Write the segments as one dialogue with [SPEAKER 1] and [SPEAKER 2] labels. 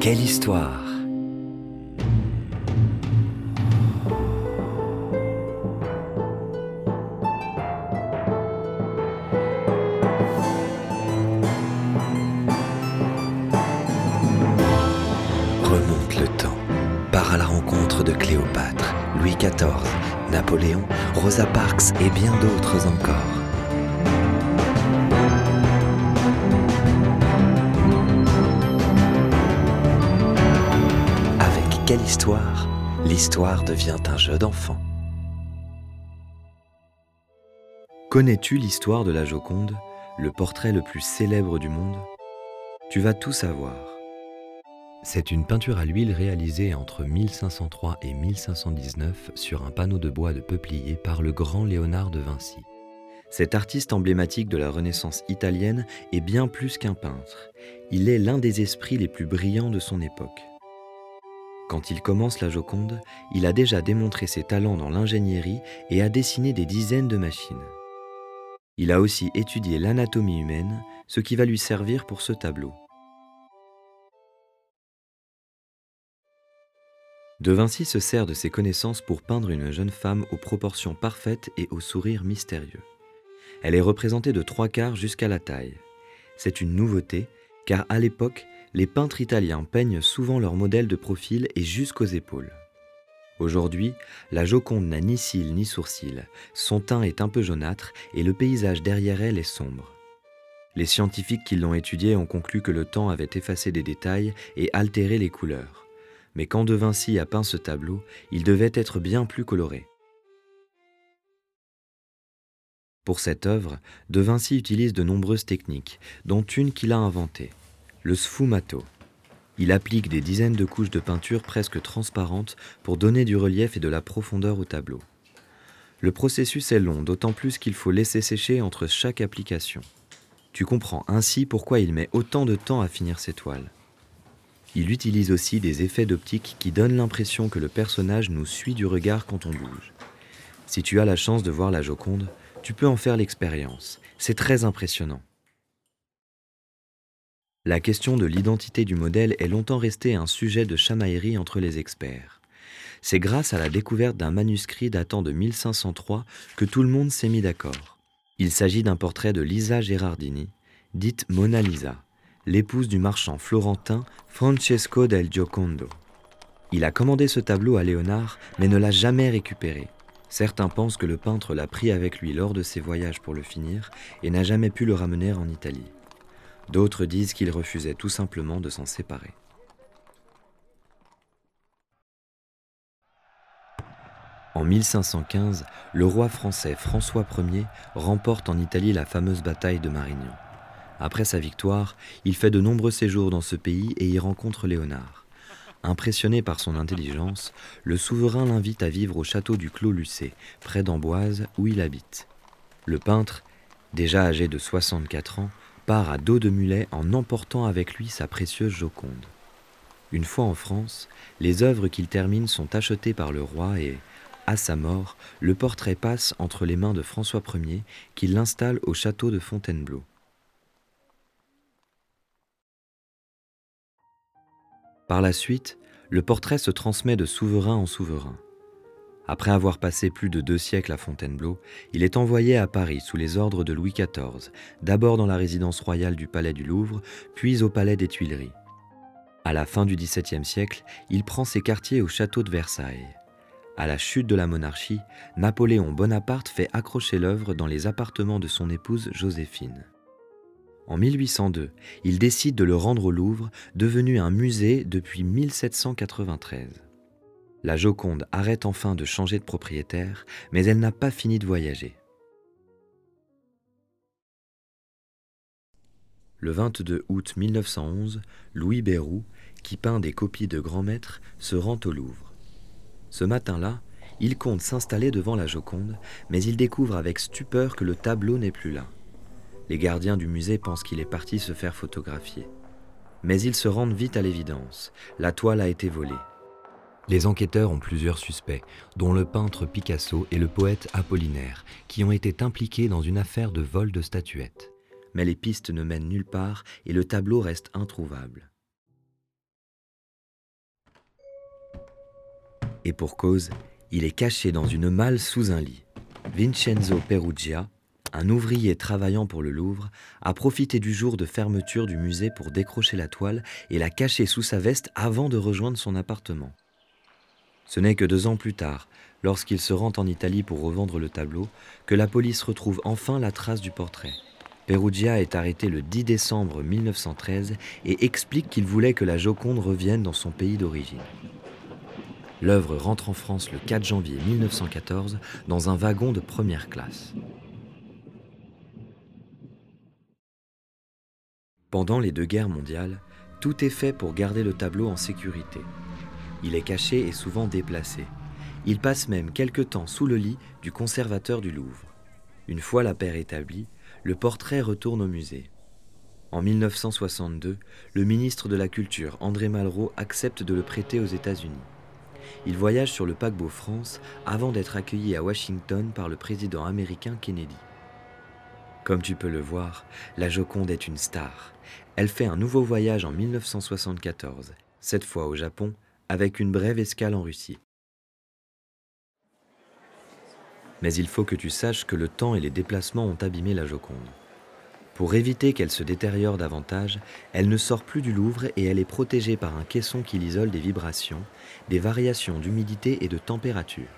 [SPEAKER 1] Quelle histoire Remonte le temps, part à la rencontre de Cléopâtre, Louis XIV, Napoléon, Rosa Parks et bien d'autres encore. L'histoire devient un jeu d'enfant. Connais-tu l'histoire de la Joconde, le portrait le plus célèbre du monde? Tu vas tout savoir. C'est une peinture à l'huile réalisée entre 1503 et 1519 sur un panneau de bois de peuplier par le grand Léonard de Vinci. Cet artiste emblématique de la Renaissance italienne est bien plus qu'un peintre. Il est l'un des esprits les plus brillants de son époque. Quand il commence la Joconde, il a déjà démontré ses talents dans l'ingénierie et a dessiné des dizaines de machines. Il a aussi étudié l'anatomie humaine, ce qui va lui servir pour ce tableau. De Vinci se sert de ses connaissances pour peindre une jeune femme aux proportions parfaites et au sourire mystérieux. Elle est représentée de trois quarts jusqu'à la taille. C'est une nouveauté, car à l'époque, les peintres italiens peignent souvent leurs modèles de profil et jusqu'aux épaules. Aujourd'hui, la Joconde n'a ni cils ni sourcils, son teint est un peu jaunâtre et le paysage derrière elle est sombre. Les scientifiques qui l'ont étudié ont conclu que le temps avait effacé des détails et altéré les couleurs. Mais quand De Vinci a peint ce tableau, il devait être bien plus coloré. Pour cette œuvre, De Vinci utilise de nombreuses techniques, dont une qu'il a inventée, le sfumato. Il applique des dizaines de couches de peinture presque transparentes pour donner du relief et de la profondeur au tableau. Le processus est long, d'autant plus qu'il faut laisser sécher entre chaque application. Tu comprends ainsi pourquoi il met autant de temps à finir ses toiles. Il utilise aussi des effets d'optique qui donnent l'impression que le personnage nous suit du regard quand on bouge. Si tu as la chance de voir la Joconde, tu peux en faire l'expérience. C'est très impressionnant. La question de l'identité du modèle est longtemps restée un sujet de chamaillerie entre les experts. C'est grâce à la découverte d'un manuscrit datant de 1503 que tout le monde s'est mis d'accord. Il s'agit d'un portrait de Lisa Gerardini, dite Mona Lisa, l'épouse du marchand florentin Francesco del Giocondo. Il a commandé ce tableau à Léonard, mais ne l'a jamais récupéré. Certains pensent que le peintre l'a pris avec lui lors de ses voyages pour le finir et n'a jamais pu le ramener en Italie. D'autres disent qu'il refusait tout simplement de s'en séparer. En 1515, le roi français François Ier remporte en Italie la fameuse bataille de Marignan. Après sa victoire, il fait de nombreux séjours dans ce pays et y rencontre Léonard. Impressionné par son intelligence, le souverain l'invite à vivre au château du Clos Lucé, près d'Amboise, où il habite. Le peintre, déjà âgé de 64 ans, part à dos de mulet en emportant avec lui sa précieuse Joconde. Une fois en France, les œuvres qu'il termine sont achetées par le roi et, à sa mort, le portrait passe entre les mains de François Ier, qui l'installe au château de Fontainebleau. Par la suite, le portrait se transmet de souverain en souverain. Après avoir passé plus de deux siècles à Fontainebleau, il est envoyé à Paris sous les ordres de Louis XIV, d'abord dans la résidence royale du Palais du Louvre, puis au Palais des Tuileries. À la fin du XVIIe siècle, il prend ses quartiers au château de Versailles. À la chute de la monarchie, Napoléon Bonaparte fait accrocher l'œuvre dans les appartements de son épouse Joséphine. En 1802, il décide de le rendre au Louvre, devenu un musée depuis 1793. La Joconde arrête enfin de changer de propriétaire, mais elle n'a pas fini de voyager. Le 22 août 1911, Louis Béroux, qui peint des copies de grands maîtres, se rend au Louvre. Ce matin-là, il compte s'installer devant la Joconde, mais il découvre avec stupeur que le tableau n'est plus là. Les gardiens du musée pensent qu'il est parti se faire photographier. Mais ils se rendent vite à l'évidence. La toile a été volée. Les enquêteurs ont plusieurs suspects, dont le peintre Picasso et le poète Apollinaire, qui ont été impliqués dans une affaire de vol de statuettes. mais les pistes ne mènent nulle part et le tableau reste introuvable. Et pour cause, il est caché dans une malle sous un lit. Vincenzo Perugia, un ouvrier travaillant pour le Louvre, a profité du jour de fermeture du musée pour décrocher la toile et la cacher sous sa veste avant de rejoindre son appartement. Ce n'est que deux ans plus tard, lorsqu'il se rend en Italie pour revendre le tableau, que la police retrouve enfin la trace du portrait. Perugia est arrêté le 10 décembre 1913 et explique qu'il voulait que la Joconde revienne dans son pays d'origine. L'œuvre rentre en France le 4 janvier 1914 dans un wagon de première classe. Pendant les deux guerres mondiales, tout est fait pour garder le tableau en sécurité. Il est caché et souvent déplacé. Il passe même quelque temps sous le lit du conservateur du Louvre. Une fois la paix établie, le portrait retourne au musée. En 1962, le ministre de la Culture, André Malraux, accepte de le prêter aux États-Unis. Il voyage sur le paquebot France avant d'être accueilli à Washington par le président américain Kennedy. Comme tu peux le voir, la Joconde est une star. Elle fait un nouveau voyage en 1974, cette fois au Japon, avec une brève escale en Russie. Mais il faut que tu saches que le temps et les déplacements ont abîmé la Joconde. Pour éviter qu'elle se détériore davantage, elle ne sort plus du Louvre et elle est protégée par un caisson qui l'isole des vibrations, des variations d'humidité et de température.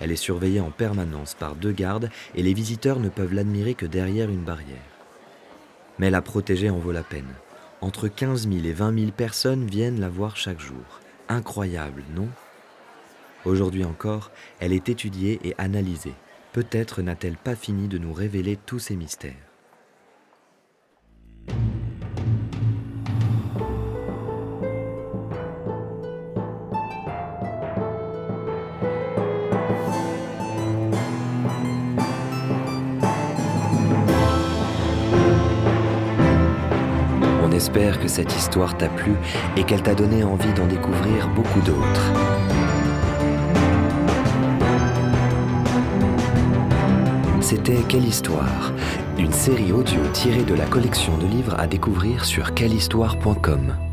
[SPEAKER 1] Elle est surveillée en permanence par deux gardes et les visiteurs ne peuvent l'admirer que derrière une barrière. Mais la protéger en vaut la peine. Entre 15 000 et 20 000 personnes viennent la voir chaque jour. Incroyable, non? Aujourd'hui encore, elle est étudiée et analysée. Peut-être n'a-t-elle pas fini de nous révéler tous ces mystères. On espère que cette histoire t'a plu et qu'elle t'a donné envie d'en découvrir beaucoup d'autres. C'était Quelle histoire Une série audio tirée de la collection de livres à découvrir sur quellehistoire.com.